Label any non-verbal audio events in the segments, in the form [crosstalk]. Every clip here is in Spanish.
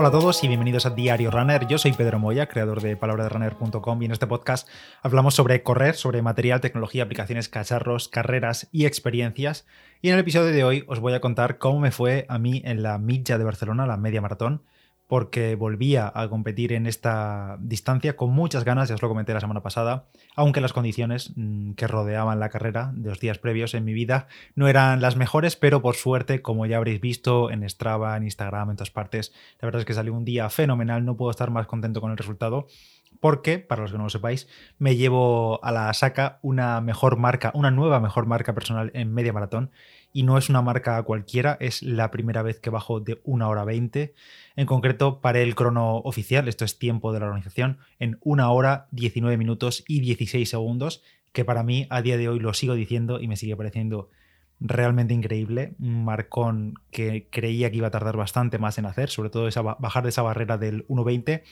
Hola a todos y bienvenidos a Diario Runner. Yo soy Pedro Moya, creador de palabraderunner.com y en este podcast hablamos sobre correr, sobre material, tecnología, aplicaciones, cacharros, carreras y experiencias. Y en el episodio de hoy os voy a contar cómo me fue a mí en la milla de Barcelona, la media maratón, porque volvía a competir en esta distancia con muchas ganas, ya os lo comenté la semana pasada, aunque las condiciones mm, que rodeaban la carrera de los días previos en mi vida no eran las mejores, pero por suerte, como ya habréis visto en Strava, en Instagram, en todas partes, la verdad es que salió un día fenomenal, no puedo estar más contento con el resultado. Porque, para los que no lo sepáis, me llevo a la saca una mejor marca, una nueva mejor marca personal en media maratón y no es una marca cualquiera, es la primera vez que bajo de 1 hora 20. En concreto, paré el crono oficial, esto es tiempo de la organización, en 1 hora 19 minutos y 16 segundos, que para mí a día de hoy lo sigo diciendo y me sigue pareciendo realmente increíble. Un marcón que creía que iba a tardar bastante más en hacer, sobre todo esa, bajar de esa barrera del 1.20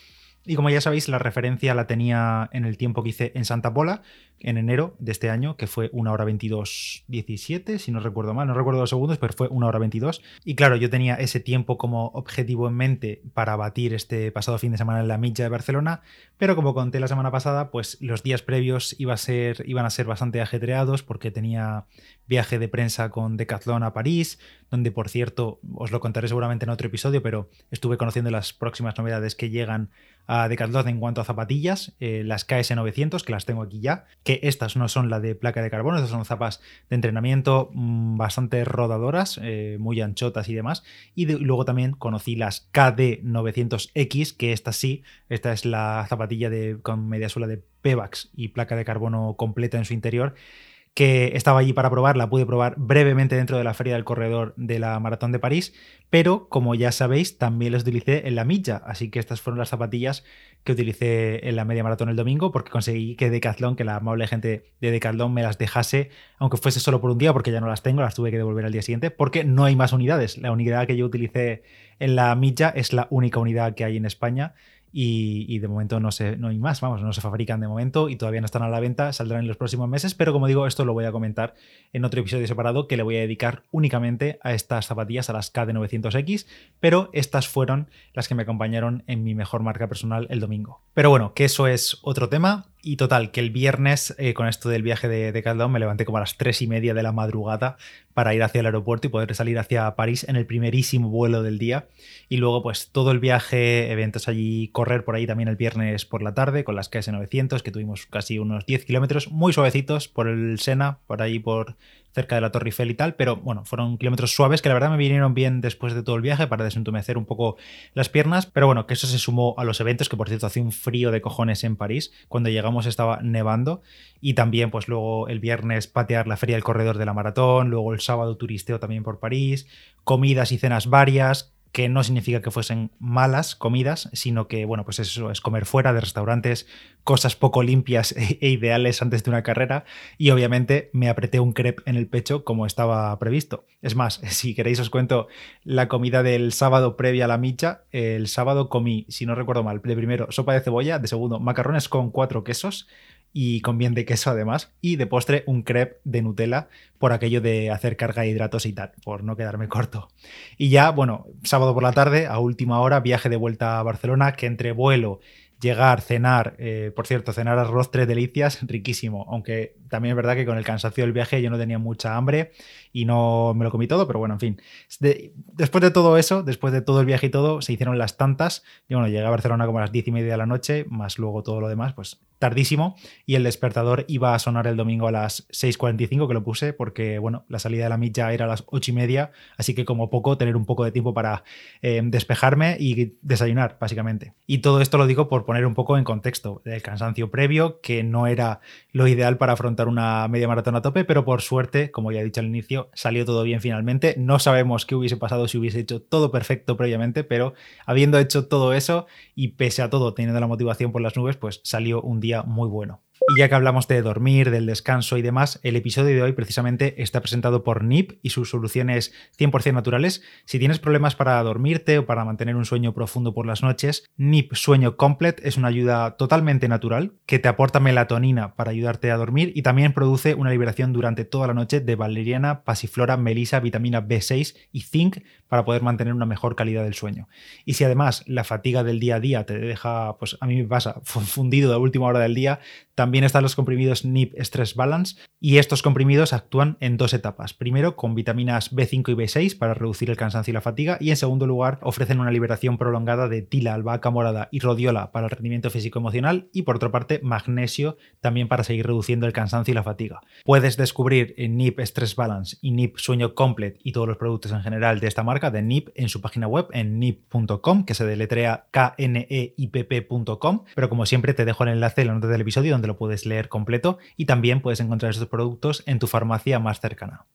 y como ya sabéis, la referencia la tenía en el tiempo que hice en Santa Pola, en enero de este año, que fue 1 hora 22 17, si no recuerdo mal, no recuerdo los segundos, pero fue 1 hora 22. Y claro, yo tenía ese tiempo como objetivo en mente para batir este pasado fin de semana en la milla de Barcelona, pero como conté la semana pasada, pues los días previos iba a ser, iban a ser bastante ajetreados porque tenía viaje de prensa con Decathlon a París, donde por cierto, os lo contaré seguramente en otro episodio, pero estuve conociendo las próximas novedades que llegan a Decathlon en cuanto a zapatillas, eh, las KS900, que las tengo aquí ya, que estas no son la de placa de carbono, estas son zapas de entrenamiento mm, bastante rodadoras, eh, muy anchotas y demás, y, luego también conocí las KD900X, que esta sí, esta es la zapatilla de, con media suela de Pebax y placa de carbono completa en su interior, que estaba allí para probar, la pude probar brevemente dentro de la feria del corredor de la Maratón de París, pero como ya sabéis, también las utilicé en la milla, así que estas fueron las zapatillas que utilicé en la media maratón el domingo, porque conseguí que Decathlon, que la amable gente de Decathlon me las dejase, aunque fuese solo por un día, porque ya no las tengo, las tuve que devolver al día siguiente, porque no hay más unidades. La unidad que yo utilicé en la milla es la única unidad que hay en España y, de momento no, se, no hay más, vamos, no se fabrican de momento y todavía no están a la venta, saldrán en los próximos meses, pero como digo, esto lo voy a comentar en otro episodio separado que le voy a dedicar únicamente a estas zapatillas, a las KD900X, pero estas fueron las que me acompañaron en mi mejor marca personal el domingo. Pero bueno, que eso es otro tema. Y total, que el viernes, eh, con esto del viaje de, de me levanté como a las 3 y media de la madrugada para ir hacia el aeropuerto y poder salir hacia París en el primerísimo vuelo del día. Y luego, pues todo el viaje, eventos allí, correr por ahí también el viernes por la tarde con las KS900, que tuvimos casi unos 10 kilómetros muy suavecitos por el Sena, por ahí por cerca de la Torre Eiffel y tal, pero bueno, fueron kilómetros suaves que la verdad me vinieron bien después de todo el viaje para desentumecer un poco las piernas, pero bueno, que eso se sumó a los eventos, que por cierto hacía un frío de cojones en París, cuando llegamos estaba nevando, y también pues luego el viernes patear la feria del corredor de la maratón, luego el sábado turisteo también por París, comidas y cenas varias, que no significa que fuesen malas comidas, sino que, bueno, pues eso es comer fuera de restaurantes, cosas poco limpias e ideales antes de una carrera, y obviamente me apreté un crepe en el pecho como estaba previsto. Es más, [laughs] si queréis os cuento la comida del sábado previa a la micha. El sábado comí, si no recuerdo mal, de primero sopa de cebolla, de segundo macarrones con cuatro quesos, y con bien de queso además. Y de postre un crepe de Nutella por aquello de hacer carga de hidratos y tal, por no quedarme corto. Y ya, bueno, sábado por la tarde, a última hora, viaje de vuelta a Barcelona, que entre vuelo llegar, cenar, eh, por cierto, cenar arroz tres delicias, riquísimo, aunque también es verdad que con el cansancio del viaje yo no tenía mucha hambre y no me lo comí todo, pero bueno, en fin. después de todo eso, después de todo el viaje y todo, se hicieron las tantas. Y bueno, llegué a Barcelona como a las diez y media de la noche, más luego todo lo demás, pues tardísimo. Y el despertador iba a sonar el domingo a las 6.45, que lo puse, porque bueno, la salida de la milla era a las ocho y media, así que como poco, tener un poco de tiempo para eh, despejarme y desayunar, básicamente. Y todo esto lo digo por poner un poco en contexto del cansancio previo, que no era lo ideal para afrontar una media maratón a tope, pero por suerte, como ya he dicho al inicio, salió todo bien finalmente. No sabemos qué hubiese pasado si hubiese hecho todo perfecto previamente, pero habiendo hecho todo eso y pese a todo teniendo la motivación por las nubes, pues salió un día muy bueno. Y ya que hablamos de dormir, del descanso y demás, el episodio de hoy precisamente está presentado por NIP y sus soluciones 100% naturales. Si tienes problemas para dormirte o para mantener un sueño profundo por las noches, NIP Sueño Complet es una ayuda totalmente natural que te aporta melatonina para ayudarte a dormir y también produce una liberación durante toda la noche de valeriana, pasiflora, melisa, vitamina B6 y zinc para poder mantener una mejor calidad del sueño. Y si además la fatiga del día a día te deja, pues a mí me pasa, [laughs] fundido de última hora del día, también están los comprimidos NIP Stress Balance y estos comprimidos actúan en dos etapas. Primero con vitaminas B5 y B6 para reducir el cansancio y la fatiga y en segundo lugar ofrecen una liberación prolongada de tila, albahaca morada y rodiola para el rendimiento físico emocional y por otra parte magnesio también para seguir reduciendo el cansancio y la fatiga. Puedes descubrir en NIP Stress Balance y NIP Sueño Complet y todos los productos en general de esta marca de NIP en su página web en nip.com que se deletrea kneip.com pero como siempre te dejo el enlace en la nota del episodio donde lo puedes leer completo y también puedes encontrar estos productos en tu farmacia más cercana.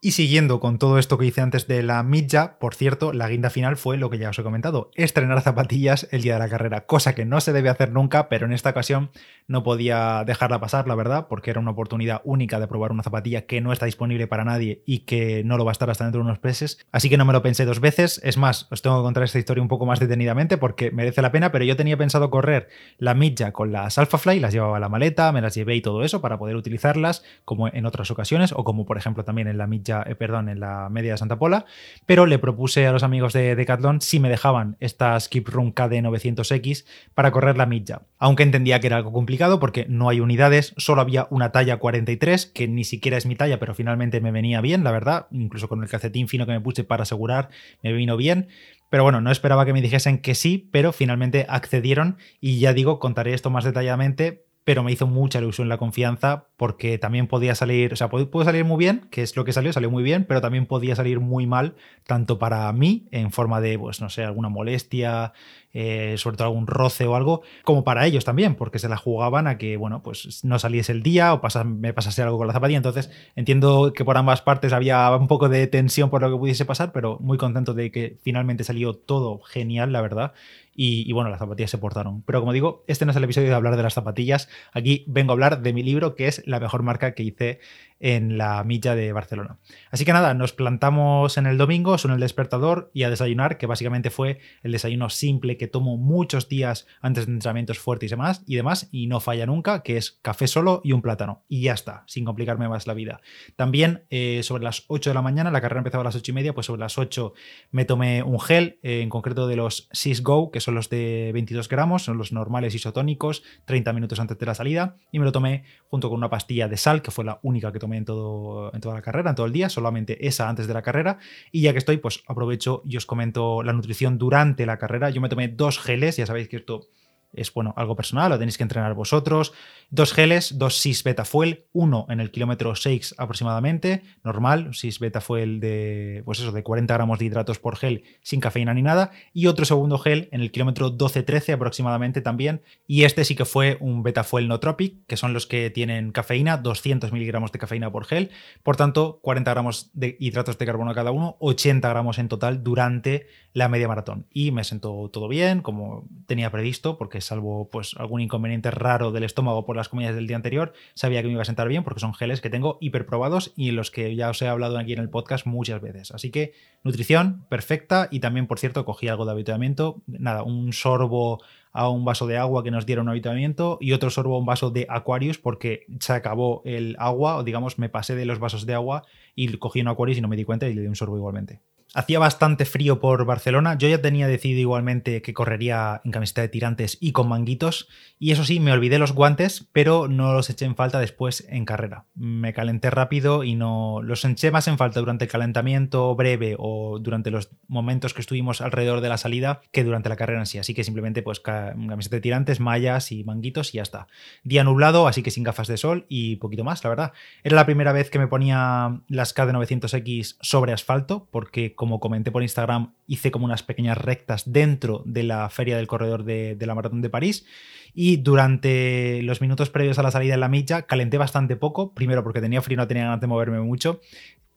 Y siguiendo con todo esto que hice antes de la milla, por cierto, la guinda final fue lo que ya os he comentado, estrenar zapatillas el día de la carrera, cosa que no se debe hacer nunca, pero en esta ocasión no podía dejarla pasar, la verdad, porque era una oportunidad única de probar una zapatilla que no está disponible para nadie y que no lo va a estar hasta dentro de unos meses, así que no me lo pensé dos veces, es más, os tengo que contar esta historia un poco más detenidamente porque merece la pena, pero yo tenía pensado correr la milla con las Alphafly, las llevaba a la maleta, me las llevé y todo eso para poder utilizarlas como en otras ocasiones o como por ejemplo también en la eh, perdón, en la media de Santa Pola, pero le propuse a los amigos de Decathlon si me dejaban esta Skip Room KD900X para correr la milla. Aunque entendía que era algo complicado porque no hay unidades, solo había una talla 43, que ni siquiera es mi talla, pero finalmente me venía bien, la verdad, incluso con el calcetín fino que me puse para asegurar, me vino bien. Pero bueno, no esperaba que me dijesen que sí, pero finalmente accedieron y ya digo, contaré esto más detalladamente, pero me hizo mucha ilusión la confianza porque también podía salir, o sea, pudo salir muy bien, que es lo que salió, salió muy bien, pero también podía salir muy mal, tanto para mí, en forma de, pues no sé, alguna molestia, eh, sobre todo algún roce o algo, como para ellos también, porque se la jugaban a que, bueno, pues no saliese el día o me pasase algo con la zapatilla. Entonces, entiendo que por ambas partes había un poco de tensión por lo que pudiese pasar, pero muy contento de que finalmente salió todo genial, la verdad. Y, bueno, las zapatillas se portaron. Pero como digo, este no es el episodio de hablar de las zapatillas. Aquí vengo a hablar de mi libro, que es la mejor marca que hice en la milla de Barcelona. Así que nada, nos plantamos en el domingo, son el despertador y a desayunar, que básicamente fue el desayuno simple que tomo muchos días antes de entrenamientos fuertes y demás, y demás, y no falla nunca, que es café solo y un plátano. Y ya está, sin complicarme más la vida. También eh, sobre las 8 de la mañana, la carrera empezaba a las 8 y media, pues sobre las 8 me tomé un gel, eh, en concreto de los Sys Go, que son los de 22 gramos, son los normales isotónicos, 30 minutos antes de la salida, y me lo tomé junto con una pastilla de sal, que fue la única que tomé en, todo, en toda la carrera, en todo el día, solamente esa antes de la carrera. Y ya que estoy, pues aprovecho y os comento la nutrición durante la carrera. Yo me tomé dos geles, ya sabéis que esto es bueno, algo personal, lo tenéis que entrenar vosotros. Dos geles, dos 6 beta fuel, uno en el kilómetro 6 aproximadamente, normal, 6 beta fuel de, pues eso, de 40 gramos de hidratos por gel sin cafeína ni nada, y otro segundo gel en el kilómetro 12-13 aproximadamente también, y este sí que fue un beta fuel no tropic, que son los que tienen cafeína, 200 miligramos de cafeína por gel, por tanto, 40 gramos de hidratos de carbono cada uno, 80 gramos en total durante la media maratón. Y me sentó todo bien, como tenía previsto, porque salvo pues algún inconveniente raro del estómago por las comidas del día anterior, sabía que me iba a sentar bien porque son geles que tengo hiperprobados y en los que ya os he hablado aquí en el podcast muchas veces. Así que nutrición perfecta y también, por cierto, cogí algo de habituamiento, nada, un sorbo a un vaso de agua que nos dieron un habituamiento y otro sorbo a un vaso de Aquarius porque se acabó el agua, o digamos, me pasé de los vasos de agua y cogí un Aquarius y no me di cuenta y le di un sorbo igualmente. Hacía bastante frío por Barcelona. Yo ya tenía decidido igualmente que correría en camiseta de tirantes y con manguitos. Y eso sí, me olvidé los guantes, pero no los eché en falta después en carrera. Me calenté rápido y no los eché más en falta durante el calentamiento breve o durante los momentos que estuvimos alrededor de la salida que durante la carrera en sí. Así que simplemente pues camiseta de tirantes, mallas y manguitos y ya está. Día nublado, así que sin gafas de sol y poquito más, la verdad. Era la primera vez que me ponía las KD900X sobre asfalto porque como comenté por Instagram, hice como unas pequeñas rectas dentro de la feria del corredor de, la Maratón de París. Y durante los minutos previos a la salida en la milla calenté bastante poco, primero porque tenía frío y no tenía ganas de moverme mucho.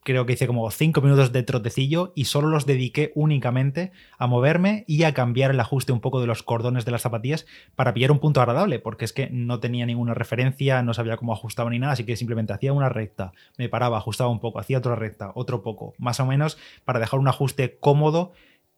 Creo que hice como 5 minutos de trotecillo y solo los dediqué únicamente a moverme y a cambiar el ajuste un poco de los cordones de las zapatillas para pillar un punto agradable, porque es que no tenía ninguna referencia, no sabía cómo ajustaba ni nada, así que simplemente hacía una recta, me paraba, ajustaba un poco, hacía otra recta, otro poco, más o menos para dejar un ajuste cómodo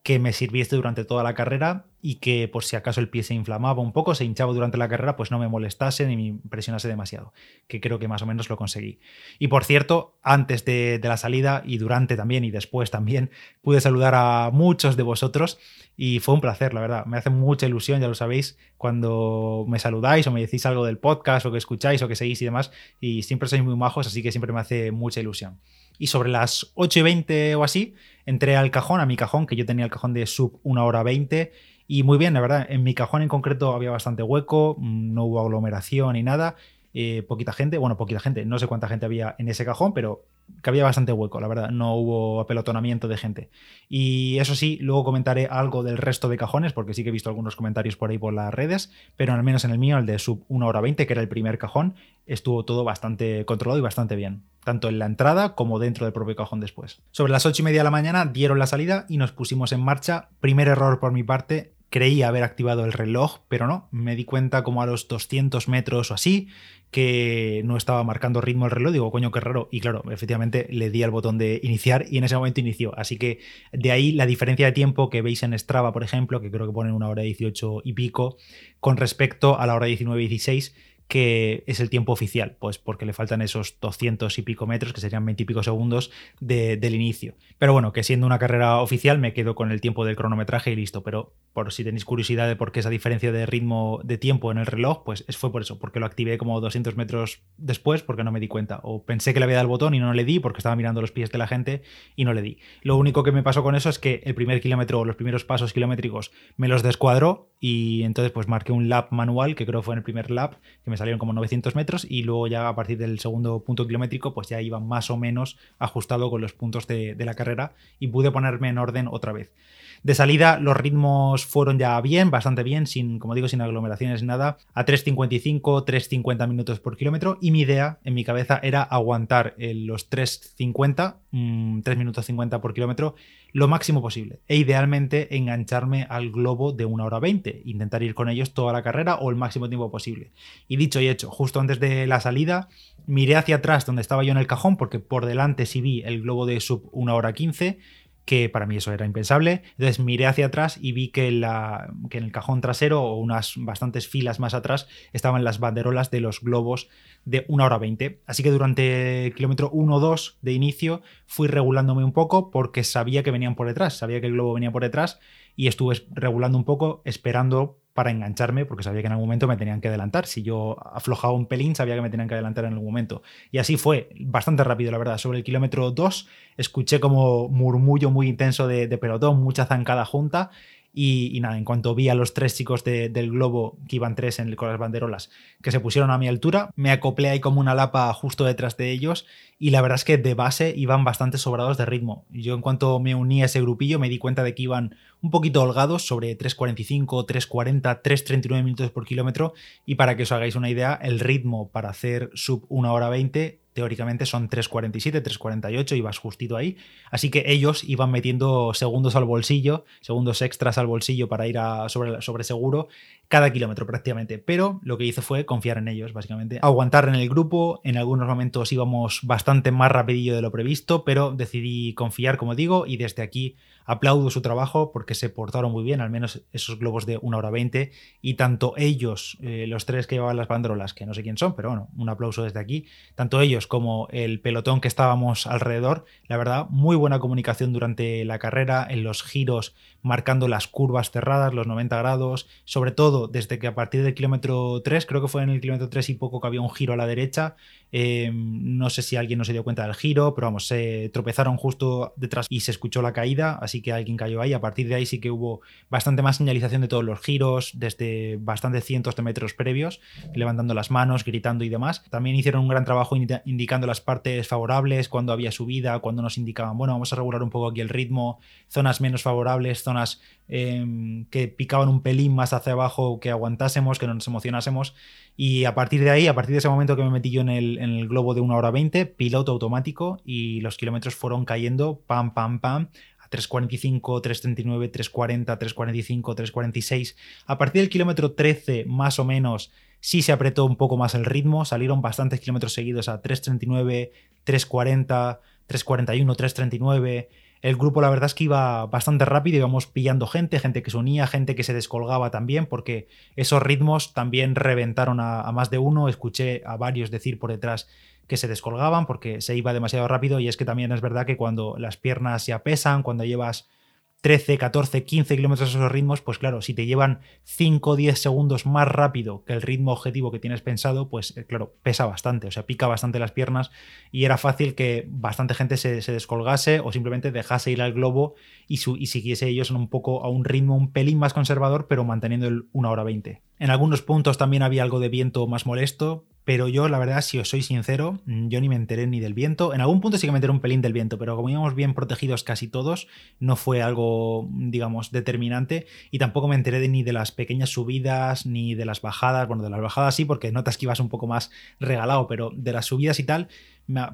que me sirviese durante toda la carrera y que por si acaso el pie se inflamaba un poco, se hinchaba durante la carrera, pues no me molestase ni me impresionase demasiado, que creo que más o menos lo conseguí. Y por cierto, antes de, la salida y durante también y después también, pude saludar a muchos de vosotros y fue un placer, la verdad. Me hace mucha ilusión, ya lo sabéis, cuando me saludáis o me decís algo del podcast o que escucháis o que seguís y demás, y siempre sois muy majos, así que siempre me hace mucha ilusión. Y sobre las 8 y 20 o así, entré al cajón, a mi cajón, que yo tenía el cajón de sub 1 hora 20. Y muy bien, la verdad, en mi cajón en concreto había bastante hueco, mm, no hubo aglomeración ni nada. Eh, poquita gente, bueno, poquita gente, no sé cuánta gente había en ese cajón, pero que había bastante hueco, la verdad, no hubo apelotonamiento de gente. Y eso sí, luego comentaré algo del resto de cajones, porque sí que he visto algunos comentarios por ahí por las redes, pero al menos en el mío, el de sub 1 hora 20, que era el primer cajón, estuvo todo bastante controlado y bastante bien, tanto en la entrada como dentro del propio cajón después. Sobre las 8 y media de la mañana dieron la salida y nos pusimos en marcha. Primer error por mi parte, creía haber activado el reloj, pero no, me di cuenta como a los 200 metros o así que no estaba marcando ritmo el reloj, digo, coño, qué raro, y claro, efectivamente le di al botón de iniciar y en ese momento inició, así que de ahí la diferencia de tiempo que veis en Strava, por ejemplo, que creo que ponen una hora 18 y pico, con respecto a la hora 19 y 16, que es el tiempo oficial, pues porque le faltan esos 200 y pico metros, que serían 20 y pico segundos del inicio. Pero bueno, que siendo una carrera oficial me quedo con el tiempo del cronometraje y listo, pero por si tenéis curiosidad de por qué esa diferencia de ritmo de tiempo en el reloj, pues fue por eso, porque lo activé como 200 metros después porque no me di cuenta, o pensé que le había dado el botón y no le di porque estaba mirando los pies de la gente y no le di. Lo único que me pasó con eso es que el primer kilómetro o los primeros pasos kilométricos me los descuadró y entonces pues marqué un lap manual, que creo fue en el primer lap, que me salieron como 900 metros y luego ya a partir del segundo punto kilométrico pues ya iba más o menos ajustado con los puntos de, de la carrera y pude ponerme en orden otra vez. De salida los ritmos fueron ya bien, bastante bien, sin, como digo, sin aglomeraciones ni nada, a 3.55, 3.50 minutos por kilómetro y mi idea en mi cabeza era aguantar los 3.50, 3 mm, minutos 50 por kilómetro lo máximo posible e idealmente engancharme al globo de 1 hora 20, intentar ir con ellos toda la carrera o el máximo tiempo posible. Y dicho y hecho, justo antes de la salida miré hacia atrás donde estaba yo en el cajón porque por delante sí vi el globo de sub 1 hora 15 que para mí eso era impensable. Entonces miré hacia atrás y vi que, en el cajón trasero o unas bastantes filas más atrás estaban las banderolas de los globos de 1 hora 20. Así que durante el kilómetro 1 o 2 de inicio fui regulándome un poco porque sabía que venían por detrás, sabía que el globo venía por detrás y estuve regulando un poco esperando para engancharme, porque sabía que en algún momento me tenían que adelantar. Si yo aflojaba un pelín, sabía que me tenían que adelantar en algún momento. Y así fue, bastante rápido, la verdad. Sobre el kilómetro 2 escuché como murmullo muy intenso de, pelotón, mucha zancada junta, y, nada, en cuanto vi a los tres chicos del globo, que iban tres en, con las banderolas, que se pusieron a mi altura, me acoplé ahí como una lapa justo detrás de ellos y la verdad es que de base iban bastante sobrados de ritmo. Yo en cuanto me uní a ese grupillo me di cuenta de que iban un poquito holgados, sobre 3.45, 3.40, 3.39 minutos por kilómetro y para que os hagáis una idea, el ritmo para hacer sub 1 hora 20 teóricamente son 3.47, 3.48, ibas justito ahí. Así que ellos iban metiendo segundos al bolsillo, segundos extras al bolsillo para ir a sobre, sobre seguro cada kilómetro prácticamente. Pero lo que hice fue confiar en ellos, básicamente. Aguantar en el grupo, en algunos momentos íbamos bastante más rapidillo de lo previsto, pero decidí confiar, como digo, y desde aquí aplaudo su trabajo porque se portaron muy bien, al menos esos globos de 1 hora 20, y tanto ellos, eh, los tres que llevaban las banderolas, que no sé quién son, pero bueno, un aplauso desde aquí, tanto ellos como el pelotón que estábamos alrededor, la verdad, muy buena comunicación durante la carrera, en los giros, marcando las curvas cerradas, los 90 grados, sobre todo desde que a partir del kilómetro 3, creo que fue en el kilómetro 3 y poco que había un giro a la derecha, eh, no sé si alguien no se dio cuenta del giro, pero vamos, se tropezaron justo detrás y se escuchó la caída, así que alguien cayó ahí. A partir de ahí sí que hubo bastante más señalización de todos los giros, desde bastantes cientos de metros previos, levantando las manos, gritando y demás. También hicieron un gran trabajo indicando las partes favorables, cuando había subida, cuando nos indicaban, bueno, vamos a regular un poco aquí el ritmo, zonas menos favorables, zonas Em, que picaban un pelín más hacia abajo que aguantásemos, que no nos emocionásemos. Y a partir de ahí, a partir de ese momento que me metí yo en el, en el globo de 1 hora 20, piloto automático y los kilómetros fueron cayendo, pam, pam, pam, 3.45, 3.39, 3.40, 3.45, 3.46. A partir del kilómetro 13, más o menos, sí se apretó un poco más el ritmo, salieron bastantes kilómetros seguidos a 3.39, 3.40, 3.41, 3.39. El grupo la verdad es que iba bastante rápido, íbamos pillando gente, gente que se unía, gente que se descolgaba también, porque esos ritmos también reventaron a, a más de uno. Escuché a varios decir por detrás que se descolgaban porque se iba demasiado rápido y es que también es verdad que cuando las piernas ya pesan, cuando llevas 13, 14, 15 kilómetros a esos ritmos, pues claro, si te llevan 5 o 10 segundos más rápido que el ritmo objetivo que tienes pensado, pues eh, claro, pesa bastante, o sea, pica bastante las piernas y era fácil que bastante gente se, descolgase o simplemente dejase ir al globo y, y siguiese ellos un poco a un ritmo un pelín más conservador, pero manteniendo el 1 hora 20. En algunos puntos también había algo de viento más molesto, pero yo, la verdad, si os soy sincero, mm, yo ni me enteré ni del viento. En algún punto sí que me enteré un pelín del viento, pero como íbamos bien protegidos casi todos, no fue algo, digamos, determinante. Y tampoco me enteré ni de las pequeñas subidas, ni de las bajadas. Bueno, de las bajadas sí, porque notas que ibas un poco más regalado, pero de las subidas y tal,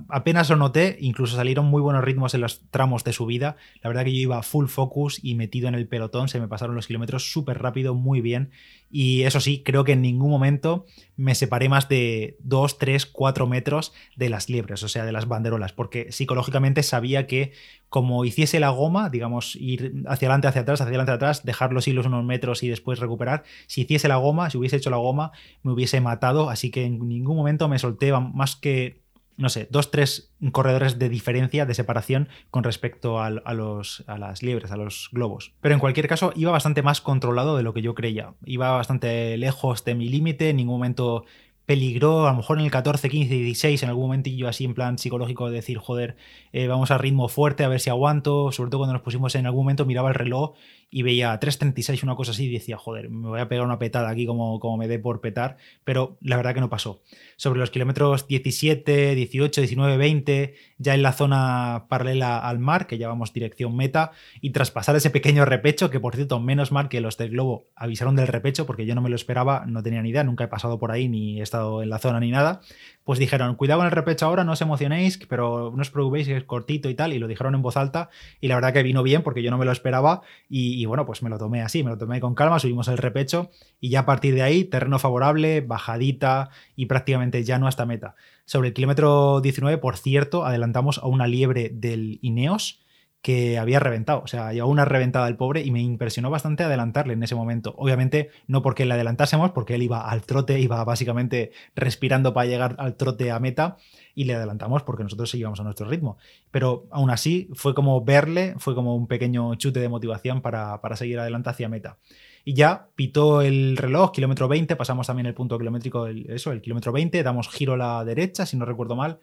apenas lo noté, incluso salieron muy buenos ritmos en los tramos de subida. La verdad que yo iba full focus y metido en el pelotón, se me pasaron los kilómetros súper rápido, muy bien. Y eso sí, creo que en ningún momento me separé más de 2, 3, 4 metros de las liebres, o sea, de las banderolas, porque psicológicamente sabía que como hiciese la goma, digamos, ir hacia adelante, hacia atrás, hacia adelante, hacia atrás, dejar los hilos unos metros y después recuperar, si hiciese la goma, si hubiese hecho la goma, me hubiese matado, así que en ningún momento me solté más que no sé, dos, tres corredores de diferencia, de separación con respecto a, los, a las liebres, a los globos. Pero en cualquier caso, iba bastante más controlado de lo que yo creía. Iba bastante lejos de mi límite, en ningún momento peligró, a lo mejor en el 14, 15, 16, en algún momentillo así en plan psicológico de decir, joder, eh, vamos a ritmo fuerte, a ver si aguanto, sobre todo cuando nos pusimos en algún momento, miraba el reloj y veía 3.36, una cosa así, y decía, joder, me voy a pegar una petada aquí como, como me dé por petar, pero la verdad que no pasó. Sobre los kilómetros 17, 18, 19, 20, ya en la zona paralela al mar, que ya vamos dirección meta, y tras pasar ese pequeño repecho, que por cierto, menos mal que los del globo avisaron del repecho, porque yo no me lo esperaba, no tenía ni idea, nunca he pasado por ahí, ni he estado en la zona ni nada, pues dijeron, cuidado con el repecho ahora, no os emocionéis, pero no os preocupéis, es cortito y tal, y lo dijeron en voz alta, y la verdad que vino bien porque yo no me lo esperaba, y, bueno, pues me lo tomé así, me lo tomé con calma, subimos el repecho, y ya a partir de ahí, terreno favorable, bajadita y prácticamente ya no hasta meta. Sobre el kilómetro 19, por cierto, adelantamos a una liebre del Ineos, que había reventado. O sea, llevaba una reventada el pobre y me impresionó bastante adelantarle en ese momento. Obviamente, no porque le adelantásemos, porque él iba al trote, iba básicamente respirando para llegar al trote a meta y le adelantamos porque nosotros seguíamos a nuestro ritmo. Pero aún así, fue como verle, fue como un pequeño chute de motivación para, para seguir adelante hacia meta. Y ya pitó el reloj, kilómetro 20, pasamos también el punto kilométrico, eso, el kilómetro 20, damos giro a la derecha, si no recuerdo mal,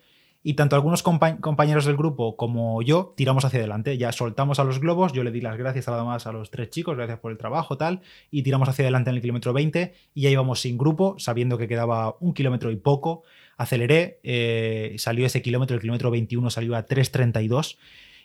y tanto algunos compañeros del grupo como yo tiramos hacia adelante. Ya soltamos a los globos, yo le di las gracias más a los tres chicos, gracias por el trabajo, tal, y tiramos hacia adelante en el kilómetro 20 y ya íbamos sin grupo, sabiendo que quedaba un kilómetro y poco. Aceleré, eh, salió ese kilómetro, el kilómetro 21 salió a 3.32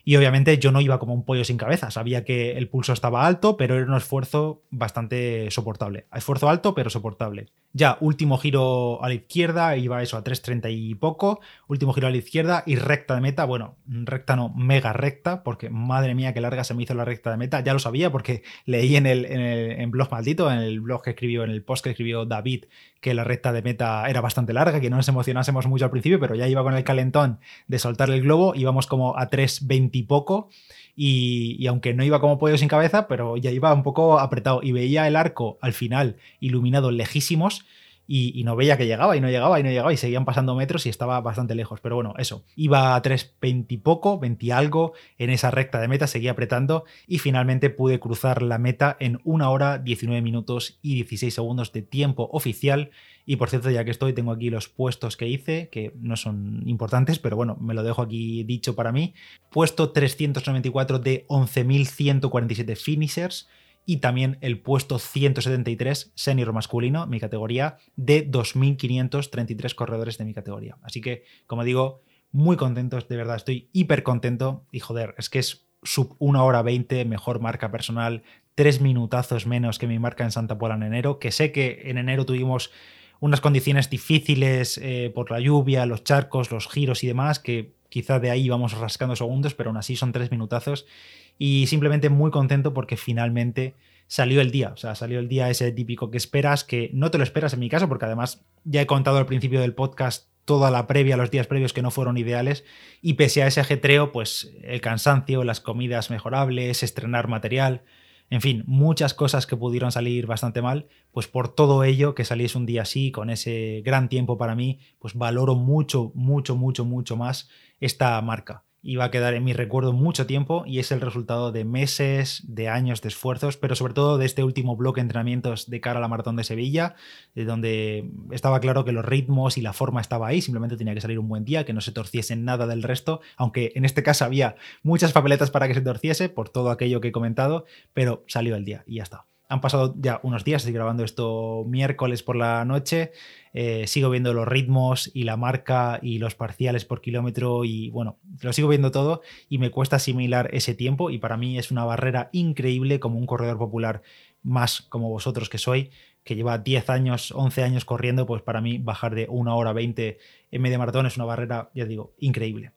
y obviamente yo no iba como un pollo sin cabeza, sabía que el pulso estaba alto, pero era un esfuerzo bastante soportable. Esfuerzo alto, pero soportable. Ya, último giro a la izquierda, iba eso a 3.30 y poco, último giro a la izquierda y recta de meta, bueno, recta no, mega recta, porque madre mía qué larga se me hizo la recta de meta, ya lo sabía porque leí en el, en blog maldito, en el blog que escribió, en el post que escribió David, que la recta de meta era bastante larga, que no nos emocionásemos mucho al principio, pero ya iba con el calentón de soltar el globo, íbamos como a 3.20 y poco. Y, aunque no iba como pollo sin cabeza, pero ya iba un poco apretado y veía el arco al final iluminado lejísimos y, no veía que llegaba y no llegaba y no llegaba y seguían pasando metros y estaba bastante lejos. Pero bueno, eso, iba a 3.20 y poco, 20 algo en esa recta de meta, seguía apretando y finalmente pude cruzar la meta en 1 hora, 19 minutos y 16 segundos de tiempo oficial y por cierto, ya que estoy, tengo aquí los puestos que hice, que no son importantes, pero bueno, me lo dejo aquí dicho para mí. Puesto 394 de 11.147 finishers y también el puesto 173 senior masculino, mi categoría, de 2.533 corredores de mi categoría. Así que, como digo, muy contentos, de verdad, estoy hiper contento y joder, es que es sub 1 hora 20, mejor marca personal, tres minutazos menos que mi marca en Santa Pola en enero, que sé que en enero tuvimos unas condiciones difíciles eh, por la lluvia, los charcos, los giros y demás, que quizá de ahí vamos rascando segundos, pero aún así son tres minutazos. Y simplemente muy contento porque finalmente salió el día. O sea, salió el día ese típico que esperas, que no te lo esperas en mi caso, porque además ya he contado al principio del podcast toda la previa, los días previos que no fueron ideales, y pese a ese ajetreo, pues el cansancio, las comidas mejorables, estrenar material, en fin, muchas cosas que pudieron salir bastante mal, pues por todo ello, que saliese un día así, con ese gran tiempo para mí, pues valoro mucho, mucho, mucho, mucho más esta marca y va a quedar en mi recuerdo mucho tiempo y es el resultado de meses, de años de esfuerzos, pero sobre todo de este último bloque de entrenamientos de cara a la maratón de Sevilla, de donde estaba claro que los ritmos y la forma estaba ahí, simplemente tenía que salir un buen día, que no se torciese nada del resto, aunque en este caso había muchas papeletas para que se torciese por todo aquello que he comentado, pero salió el día y ya está. Han pasado ya unos días, estoy grabando esto miércoles por la noche. Eh, sigo viendo los ritmos y la marca y los parciales por kilómetro y bueno, lo sigo viendo todo y me cuesta asimilar ese tiempo y para mí es una barrera increíble como un corredor popular más como vosotros que soy, que lleva 10 años, 11 años corriendo, pues para mí bajar de una hora 20 en media maratón es una barrera, ya digo, increíble.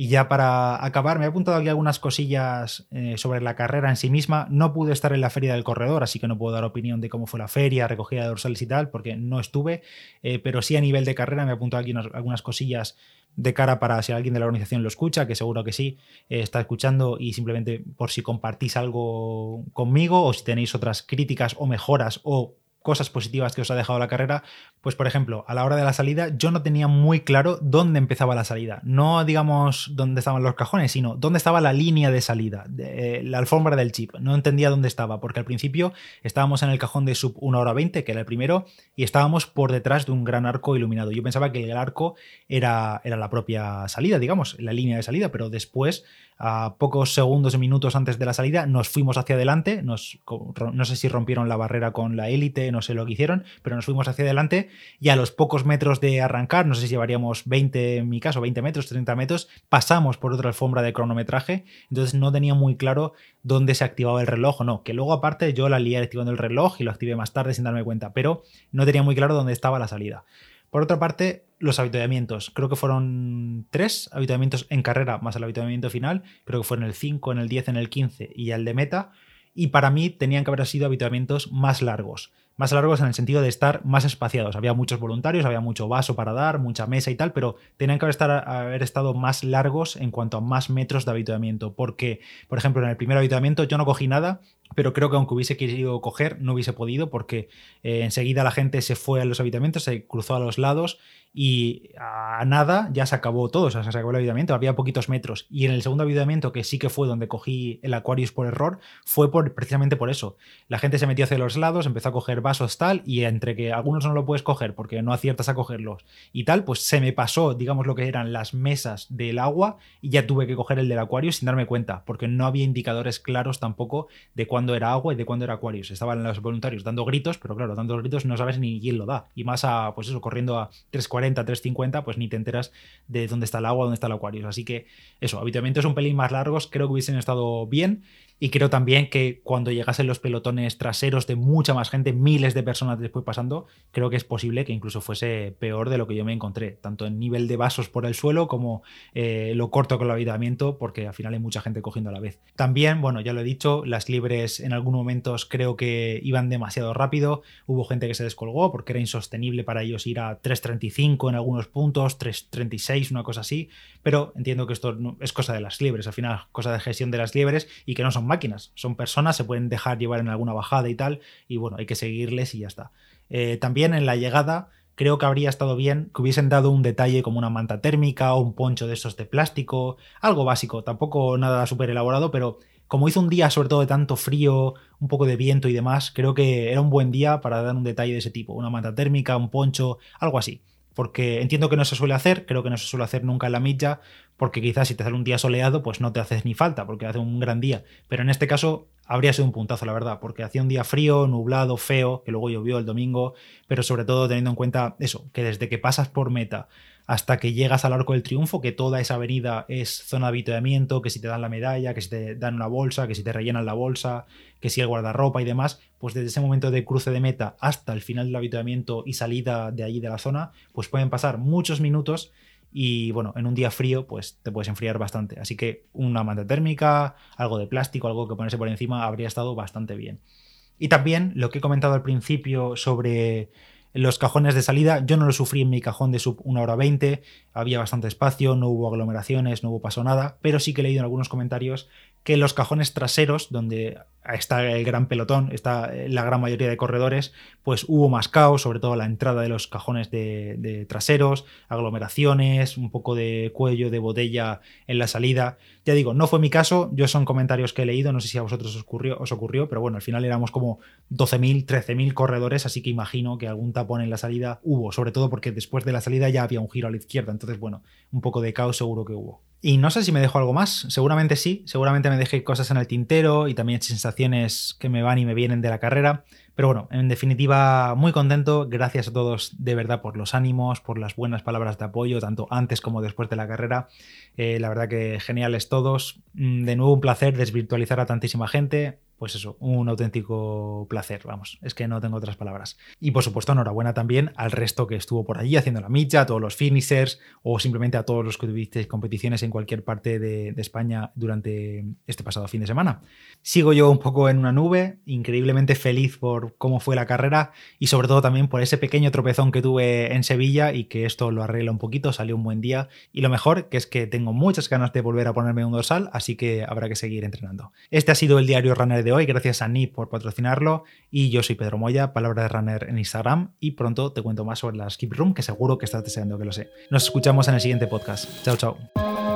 Y ya para acabar, me he apuntado aquí algunas cosillas eh, sobre la carrera en sí misma. No pude estar en la feria del corredor, así que no puedo dar opinión de cómo fue la feria, recogida de dorsales y tal, porque no estuve. Eh, pero sí a nivel de carrera me he apuntado aquí algunas cosillas de cara para si alguien de la organización lo escucha, que seguro que sí, eh, está escuchando y simplemente por si compartís algo conmigo o si tenéis otras críticas o mejoras o cosas positivas que os ha dejado la carrera, pues por ejemplo, a la hora de la salida yo no tenía muy claro dónde empezaba la salida. No digamos dónde estaban los cajones, sino dónde estaba la línea de salida, eh, la alfombra del chip. No entendía dónde estaba, porque al principio estábamos en el cajón de sub 1 hora 20, que era el primero, y estábamos por detrás de un gran arco iluminado. Yo pensaba que el arco era, era la propia salida, digamos, la línea de salida, pero después a pocos segundos y minutos antes de la salida nos fuimos hacia adelante, no sé si rompieron la barrera con la élite, no sé lo que hicieron, pero nos fuimos hacia adelante y a los pocos metros de arrancar, no sé si llevaríamos 20 en mi caso, 20 metros, 30 metros, pasamos por otra alfombra de cronometraje, entonces no tenía muy claro dónde se activaba el reloj o no, que luego aparte yo la lié activando el reloj y lo activé más tarde sin darme cuenta, pero no tenía muy claro dónde estaba la salida. Por otra parte, los habituamientos. Creo que fueron tres habituamientos en carrera más el habituamiento final. Creo que fue en el 5, en el 10, en el 15 y el de meta. Y para mí tenían que haber sido habituamientos más largos más largos en el sentido de estar más espaciados. Había muchos voluntarios, había mucho vaso para dar, mucha mesa y tal, pero tenían que haber, estado más largos en cuanto a más metros de habituamiento. Porque, por ejemplo, en el primer habituamiento yo no cogí nada, pero creo que aunque hubiese querido coger, no hubiese podido porque eh, enseguida la gente se fue a los habitamientos, se cruzó a los lados y a nada ya se acabó todo, o sea, se acabó el avituamiento, había poquitos metros. Y en el segundo avituamiento, que sí que fue donde cogí el Aquarius por error, fue por, precisamente por eso. La gente se metió hacia los lados, empezó a coger vasos tal, y entre que algunos no lo puedes coger porque no aciertas a cogerlos y tal, pues se me pasó, digamos, lo que eran las mesas del agua y ya tuve que coger el del Aquarius sin darme cuenta, porque no había indicadores claros tampoco de cuándo era agua y de cuándo era Aquarius. Estaban los voluntarios dando gritos, pero claro, dando gritos no sabes ni quién lo da. Y más a, pues eso, corriendo a 3.40 350, pues ni te enteras de dónde está el agua, dónde está el acuario. Así que eso, habitualmente es un pelín más largos, creo que hubiesen estado bien. Y creo también que cuando llegasen los pelotones traseros de mucha más gente, miles de personas después pasando, creo que es posible que incluso fuese peor de lo que yo me encontré, tanto en nivel de vasos por el suelo como eh, lo corto con el habitamiento, porque al final hay mucha gente cogiendo a la vez. También, bueno, ya lo he dicho, las libres en algunos momentos creo que iban demasiado rápido, hubo gente que se descolgó porque era insostenible para ellos ir a 3.35 en algunos puntos, 3.36, una cosa así, pero entiendo que esto es cosa de las libres, al final cosa de gestión de las libres y que no son máquinas, son personas, se pueden dejar llevar en alguna bajada y tal, y bueno, hay que seguirles y ya está. Eh, también en la llegada creo que habría estado bien que hubiesen dado un detalle como una manta térmica o un poncho de estos de plástico, algo básico, tampoco nada súper elaborado, pero como hizo un día sobre todo de tanto frío, un poco de viento y demás, creo que era un buen día para dar un detalle de ese tipo, una manta térmica, un poncho, algo así porque entiendo que no se suele hacer, creo que no se suele hacer nunca en la milla, porque quizás si te hace un día soleado, pues no te haces ni falta, porque hace un gran día. Pero en este caso habría sido un puntazo, la verdad, porque hacía un día frío, nublado, feo, que luego llovió el domingo, pero sobre todo teniendo en cuenta eso, que desde que pasas por meta hasta que llegas al Arco del Triunfo, que toda esa avenida es zona de habituamiento, que si te dan la medalla, que si te dan una bolsa, que si te rellenan la bolsa, que si el guardarropa y demás, pues desde ese momento de cruce de meta hasta el final del habituamiento y salida de allí de la zona, pues pueden pasar muchos minutos y bueno, en un día frío pues te puedes enfriar bastante. Así que una manta térmica, algo de plástico, algo que ponerse por encima habría estado bastante bien. Y también lo que he comentado al principio sobre los cajones de salida, yo no lo sufrí en mi cajón de sub 1 hora 20, había bastante espacio, no hubo aglomeraciones, no hubo paso nada, pero sí que he leído en algunos comentarios que los cajones traseros, donde está el gran pelotón, está la gran mayoría de corredores, pues hubo más caos, sobre todo la entrada de los cajones de, traseros, aglomeraciones, un poco de cuello de botella en la salida. Ya digo, no fue mi caso, yo son comentarios que he leído, no sé si a vosotros os ocurrió, os ocurrió pero bueno, al final éramos como 12.000, 13.000 corredores, así que imagino que algún tapón en la salida hubo, sobre todo porque después de la salida ya había un giro a la izquierda, entonces bueno, un poco de caos seguro que hubo. Y no sé si me dejo algo más, seguramente sí, seguramente me dejé cosas en el tintero y también sensaciones que me van y me vienen de la carrera, pero bueno, en definitiva muy contento, gracias a todos de verdad por los ánimos, por las buenas palabras de apoyo, tanto antes como después de la carrera, eh, la verdad que geniales todos, mm, de nuevo un placer desvirtualizar a tantísima gente, pues eso, un auténtico placer, vamos, es que no tengo otras palabras. Y por supuesto, enhorabuena también al resto que estuvo por allí haciendo la micha, a todos los finishers o simplemente a todos los que tuvisteis competiciones en cualquier parte de, España durante este pasado fin de semana. Sigo yo un poco en una nube, increíblemente feliz por cómo fue la carrera y sobre todo también por ese pequeño tropezón que tuve en Sevilla y que esto lo arregla un poquito, salió un buen día y lo mejor que es que tengo muchas ganas de volver a ponerme un dorsal, así que habrá que seguir entrenando. Este ha sido el diario Runner de hoy. Gracias a NIP por patrocinarlo. Y yo soy Pedro Moya, palabra de runner en Instagram. Y pronto te cuento más sobre la Skip Room, que seguro que estás deseando que lo sé. Nos escuchamos en el siguiente podcast. Chao, chao.